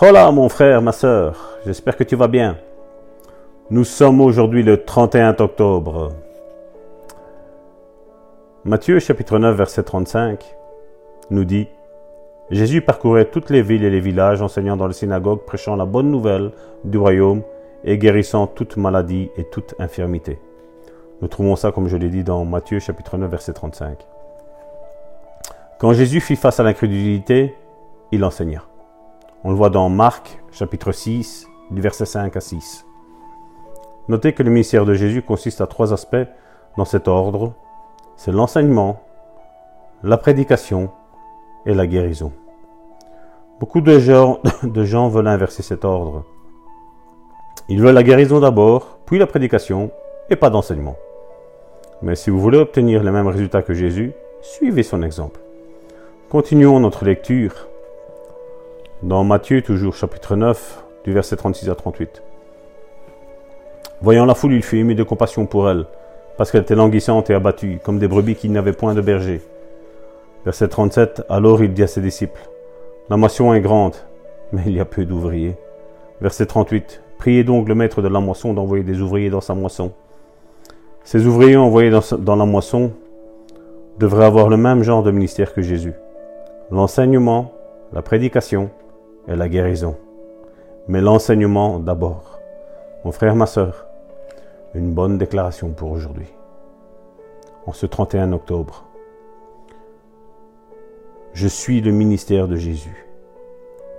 Hola mon frère, ma sœur, j'espère que tu vas bien. Nous sommes aujourd'hui le 31 octobre. Matthieu chapitre 9 verset 35 nous dit Jésus parcourait toutes les villes et les villages, enseignant dans les synagogues, prêchant la bonne nouvelle du royaume et guérissant toute maladie et toute infirmité. Nous trouvons ça, comme je l'ai dit, dans Matthieu chapitre 9 verset 35. Quand Jésus fit face à l'incrédulité, il enseigna. On le voit dans Marc chapitre 6, du verset 5 à 6. Notez que le ministère de Jésus consiste à trois aspects dans cet ordre. C'est l'enseignement, la prédication et la guérison. Beaucoup de gens, de gens veulent inverser cet ordre. Ils veulent la guérison d'abord, puis la prédication, et pas d'enseignement. Mais si vous voulez obtenir les mêmes résultats que Jésus, suivez son exemple. Continuons notre lecture dans Matthieu, toujours chapitre 9, du verset 36 à 38. Voyant la foule, il fut ému de compassion pour elle, parce qu'elle était languissante et abattue, comme des brebis qui n'avaient point de berger. Verset 37, alors il dit à ses disciples, La moisson est grande, mais il y a peu d'ouvriers. Verset 38, Priez donc le maître de la moisson d'envoyer des ouvriers dans sa moisson. Ces ouvriers envoyés dans, dans la moisson devraient avoir le même genre de ministère que Jésus l'enseignement, la prédication et la guérison. Mais l'enseignement d'abord. Mon frère, ma soeur, une bonne déclaration pour aujourd'hui. En ce 31 octobre, je suis le ministère de Jésus.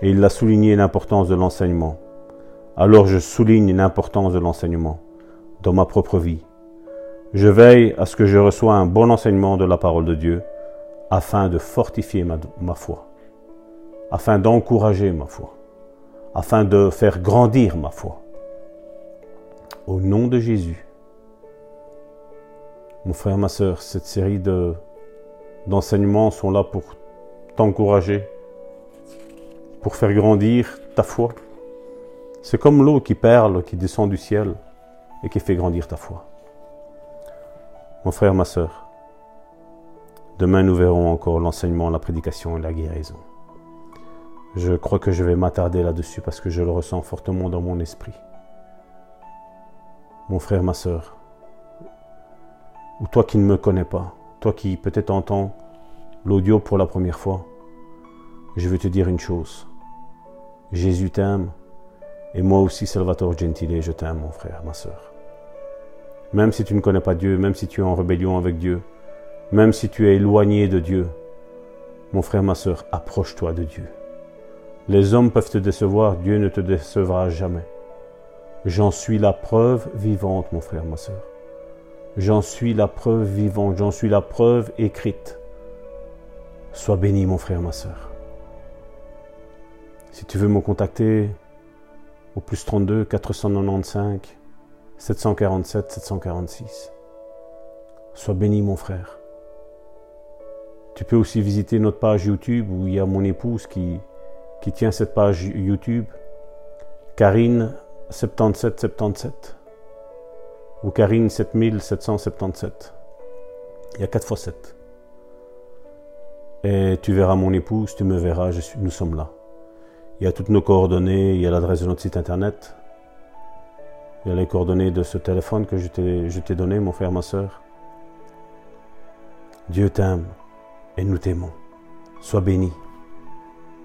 Et il a souligné l'importance de l'enseignement. Alors je souligne l'importance de l'enseignement dans ma propre vie. Je veille à ce que je reçois un bon enseignement de la parole de Dieu afin de fortifier ma, foi, afin d'encourager ma foi, afin de faire grandir ma foi. Au nom de Jésus, mon frère, ma soeur, cette série de, d'enseignements sont là pour t'encourager, pour faire grandir ta foi. C'est comme l'eau qui perle, qui descend du ciel et qui fait grandir ta foi. Mon frère, ma soeur, Demain, nous verrons encore l'enseignement, la prédication et la guérison. Je crois que je vais m'attarder là-dessus parce que je le ressens fortement dans mon esprit. Mon frère, ma soeur, ou toi qui ne me connais pas, toi qui peut-être entends l'audio pour la première fois, je veux te dire une chose. Jésus t'aime et moi aussi, Salvatore Gentile, je t'aime, mon frère, ma soeur. Même si tu ne connais pas Dieu, même si tu es en rébellion avec Dieu, même si tu es éloigné de Dieu, mon frère, ma soeur, approche-toi de Dieu. Les hommes peuvent te décevoir, Dieu ne te décevra jamais. J'en suis la preuve vivante, mon frère, ma soeur. J'en suis la preuve vivante, j'en suis la preuve écrite. Sois béni, mon frère, ma soeur. Si tu veux me contacter au plus 32 495 747 746. Sois béni, mon frère. Tu peux aussi visiter notre page YouTube où il y a mon épouse qui, qui tient cette page YouTube, Karine 7777 ou Karine 7777. Il y a 4 fois 7. Et tu verras mon épouse, tu me verras, nous sommes là. Il y a toutes nos coordonnées, il y a l'adresse de notre site internet, il y a les coordonnées de ce téléphone que je t'ai donné, mon frère, ma soeur. Dieu t'aime et nous t'aimons. Sois béni.